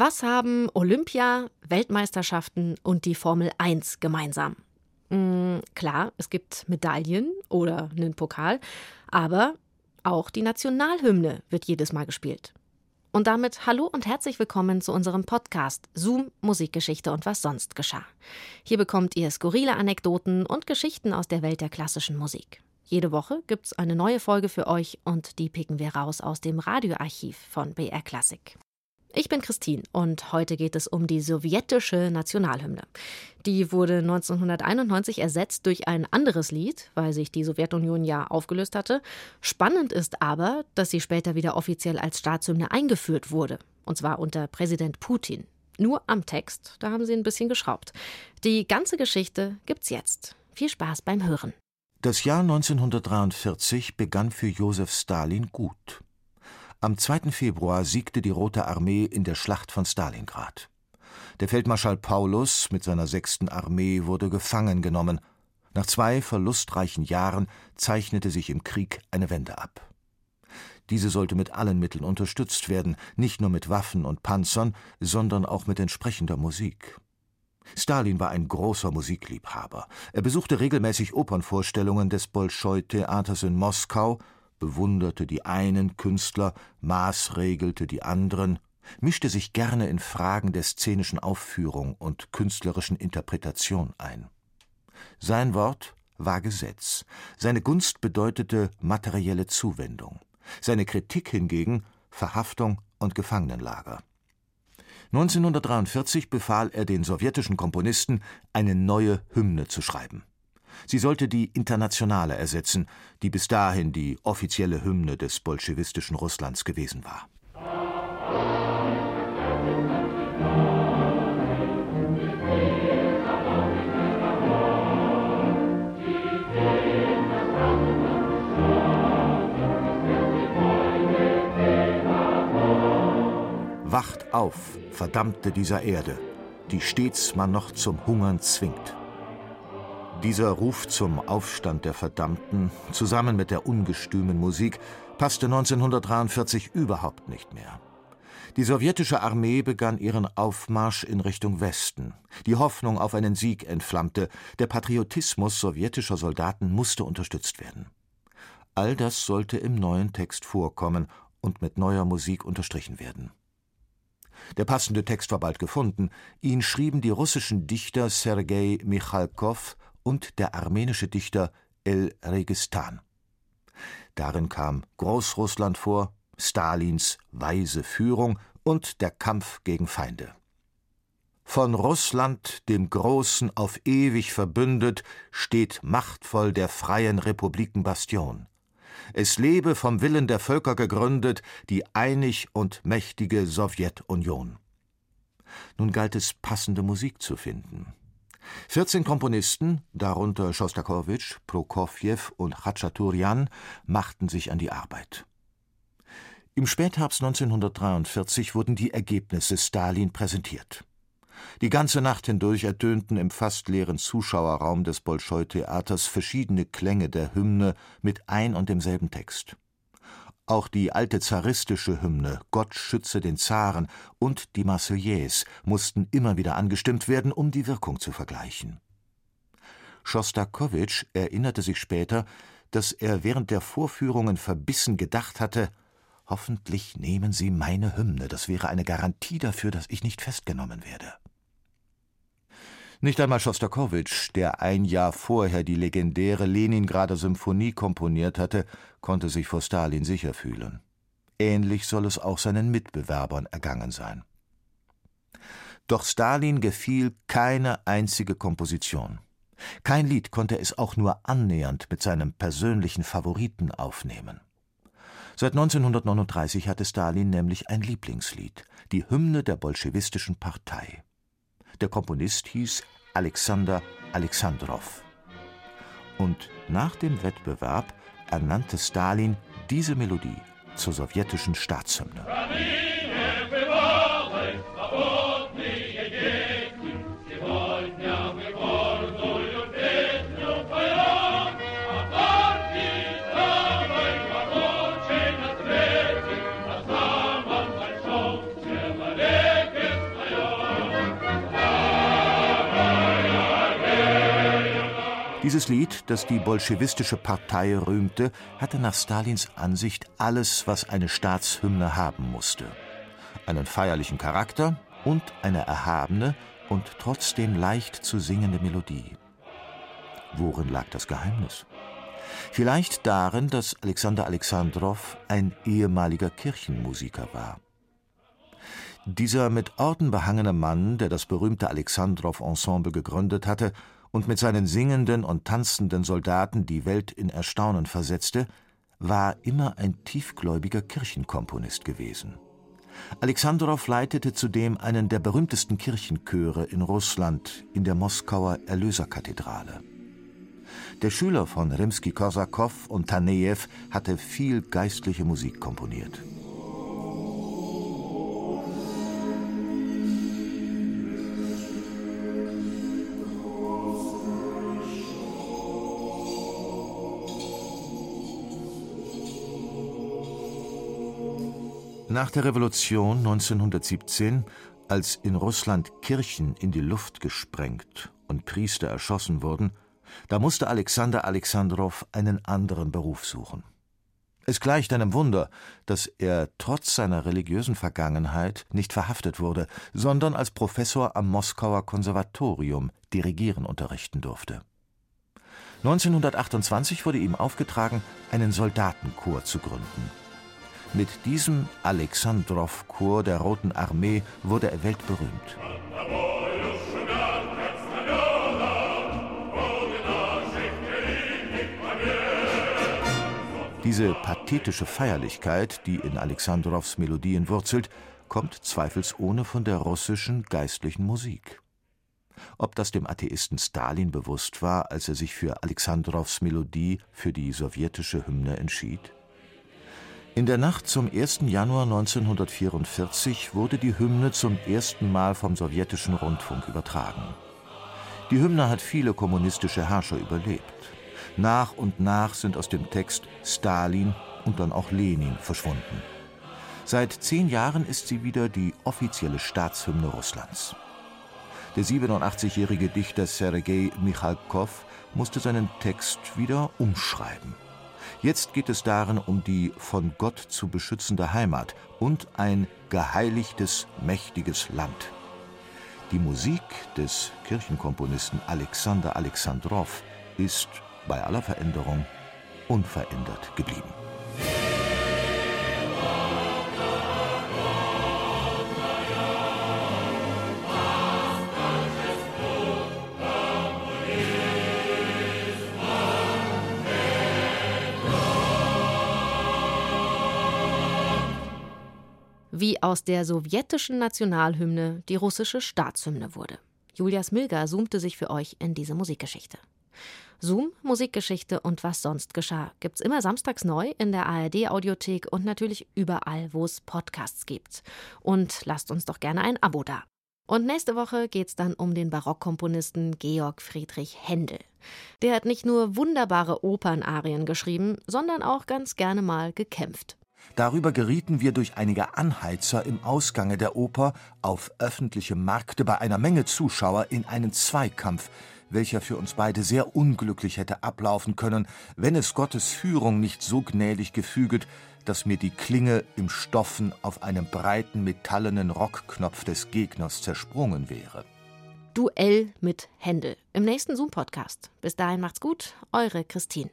Was haben Olympia, Weltmeisterschaften und die Formel 1 gemeinsam? Mhm, klar, es gibt Medaillen oder einen Pokal, aber auch die Nationalhymne wird jedes Mal gespielt. Und damit hallo und herzlich willkommen zu unserem Podcast Zoom Musikgeschichte und was sonst geschah. Hier bekommt ihr skurrile Anekdoten und Geschichten aus der Welt der klassischen Musik. Jede Woche gibt's eine neue Folge für euch und die picken wir raus aus dem Radioarchiv von BR Classic. Ich bin Christine und heute geht es um die sowjetische Nationalhymne. Die wurde 1991 ersetzt durch ein anderes Lied, weil sich die Sowjetunion ja aufgelöst hatte. Spannend ist aber, dass sie später wieder offiziell als Staatshymne eingeführt wurde, und zwar unter Präsident Putin. Nur am Text, da haben sie ein bisschen geschraubt. Die ganze Geschichte gibt's jetzt. Viel Spaß beim Hören. Das Jahr 1943 begann für Josef Stalin gut. Am 2. Februar siegte die Rote Armee in der Schlacht von Stalingrad. Der Feldmarschall Paulus mit seiner sechsten Armee wurde gefangen genommen. Nach zwei verlustreichen Jahren zeichnete sich im Krieg eine Wende ab. Diese sollte mit allen Mitteln unterstützt werden, nicht nur mit Waffen und Panzern, sondern auch mit entsprechender Musik. Stalin war ein großer Musikliebhaber. Er besuchte regelmäßig Opernvorstellungen des Bolschoi-Theaters in Moskau bewunderte die einen Künstler, maßregelte die anderen, mischte sich gerne in Fragen der szenischen Aufführung und künstlerischen Interpretation ein. Sein Wort war Gesetz, seine Gunst bedeutete materielle Zuwendung, seine Kritik hingegen Verhaftung und Gefangenenlager. 1943 befahl er den sowjetischen Komponisten, eine neue Hymne zu schreiben. Sie sollte die Internationale ersetzen, die bis dahin die offizielle Hymne des bolschewistischen Russlands gewesen war. Wacht auf, Verdammte dieser Erde, die stets man noch zum Hungern zwingt. Dieser Ruf zum Aufstand der Verdammten, zusammen mit der ungestümen Musik, passte 1943 überhaupt nicht mehr. Die sowjetische Armee begann ihren Aufmarsch in Richtung Westen. Die Hoffnung auf einen Sieg entflammte. Der Patriotismus sowjetischer Soldaten musste unterstützt werden. All das sollte im neuen Text vorkommen und mit neuer Musik unterstrichen werden. Der passende Text war bald gefunden. Ihn schrieben die russischen Dichter Sergei Michalkow und der armenische Dichter El Registan. Darin kam Großrussland vor, Stalins weise Führung und der Kampf gegen Feinde. Von Russland, dem Großen, auf ewig verbündet, steht machtvoll der freien Republiken Bastion. Es lebe vom Willen der Völker gegründet die einig und mächtige Sowjetunion. Nun galt es, passende Musik zu finden. 14 Komponisten, darunter Schostakowitsch, Prokofjew und Khachaturian, machten sich an die Arbeit. Im Spätherbst 1943 wurden die Ergebnisse Stalin präsentiert. Die ganze Nacht hindurch ertönten im fast leeren Zuschauerraum des Bolschoi-Theaters verschiedene Klänge der Hymne mit ein und demselben Text. Auch die alte zaristische Hymne Gott schütze den Zaren und die Marseillaise mussten immer wieder angestimmt werden, um die Wirkung zu vergleichen. Schostakowitsch erinnerte sich später, dass er während der Vorführungen verbissen gedacht hatte, hoffentlich nehmen Sie meine Hymne, das wäre eine Garantie dafür, dass ich nicht festgenommen werde. Nicht einmal Schostakowitsch, der ein Jahr vorher die legendäre Leningrader Symphonie komponiert hatte, konnte sich vor Stalin sicher fühlen. Ähnlich soll es auch seinen Mitbewerbern ergangen sein. Doch Stalin gefiel keine einzige Komposition. Kein Lied konnte es auch nur annähernd mit seinem persönlichen Favoriten aufnehmen. Seit 1939 hatte Stalin nämlich ein Lieblingslied, die Hymne der bolschewistischen Partei. Der Komponist hieß Alexander Alexandrow. Und nach dem Wettbewerb ernannte Stalin diese Melodie zur sowjetischen Staatshymne. Dieses Lied, das die bolschewistische Partei rühmte, hatte nach Stalins Ansicht alles, was eine Staatshymne haben musste. Einen feierlichen Charakter und eine erhabene und trotzdem leicht zu singende Melodie. Worin lag das Geheimnis? Vielleicht darin, dass Alexander Alexandrow ein ehemaliger Kirchenmusiker war. Dieser mit Orden behangene Mann, der das berühmte Alexandrow-Ensemble gegründet hatte und mit seinen singenden und tanzenden Soldaten die Welt in Erstaunen versetzte, war immer ein tiefgläubiger Kirchenkomponist gewesen. Alexandrow leitete zudem einen der berühmtesten Kirchenchöre in Russland in der Moskauer Erlöserkathedrale. Der Schüler von Rimski-Korsakow und Tanejew hatte viel geistliche Musik komponiert. Nach der Revolution 1917, als in Russland Kirchen in die Luft gesprengt und Priester erschossen wurden, da musste Alexander Alexandrow einen anderen Beruf suchen. Es gleicht einem Wunder, dass er trotz seiner religiösen Vergangenheit nicht verhaftet wurde, sondern als Professor am Moskauer Konservatorium Dirigieren unterrichten durfte. 1928 wurde ihm aufgetragen, einen Soldatenchor zu gründen. Mit diesem Alexandrow-Chor der Roten Armee wurde er weltberühmt. Diese pathetische Feierlichkeit, die in Alexandrows Melodien wurzelt, kommt zweifelsohne von der russischen geistlichen Musik. Ob das dem Atheisten Stalin bewusst war, als er sich für Alexandrows Melodie für die sowjetische Hymne entschied? In der Nacht zum 1. Januar 1944 wurde die Hymne zum ersten Mal vom sowjetischen Rundfunk übertragen. Die Hymne hat viele kommunistische Herrscher überlebt. Nach und nach sind aus dem Text Stalin und dann auch Lenin verschwunden. Seit zehn Jahren ist sie wieder die offizielle Staatshymne Russlands. Der 87-jährige Dichter Sergei Michalkow musste seinen Text wieder umschreiben. Jetzt geht es darin um die von Gott zu beschützende Heimat und ein geheiligtes, mächtiges Land. Die Musik des Kirchenkomponisten Alexander Alexandrow ist bei aller Veränderung unverändert geblieben. Wie aus der sowjetischen Nationalhymne die russische Staatshymne wurde. Julia Smilga zoomte sich für euch in diese Musikgeschichte. Zoom, Musikgeschichte und was sonst geschah gibt's immer samstags neu in der ARD Audiothek und natürlich überall, wo es Podcasts gibt. Und lasst uns doch gerne ein Abo da. Und nächste Woche geht's dann um den Barockkomponisten Georg Friedrich Händel. Der hat nicht nur wunderbare Opernarien geschrieben, sondern auch ganz gerne mal gekämpft. Darüber gerieten wir durch einige Anheizer im Ausgange der Oper auf öffentliche Markte bei einer Menge Zuschauer in einen Zweikampf, welcher für uns beide sehr unglücklich hätte ablaufen können, wenn es Gottes Führung nicht so gnädig gefüget, dass mir die Klinge im Stoffen auf einem breiten metallenen Rockknopf des Gegners zersprungen wäre. Duell mit Händel im nächsten Zoom-Podcast. Bis dahin macht's gut, eure Christine.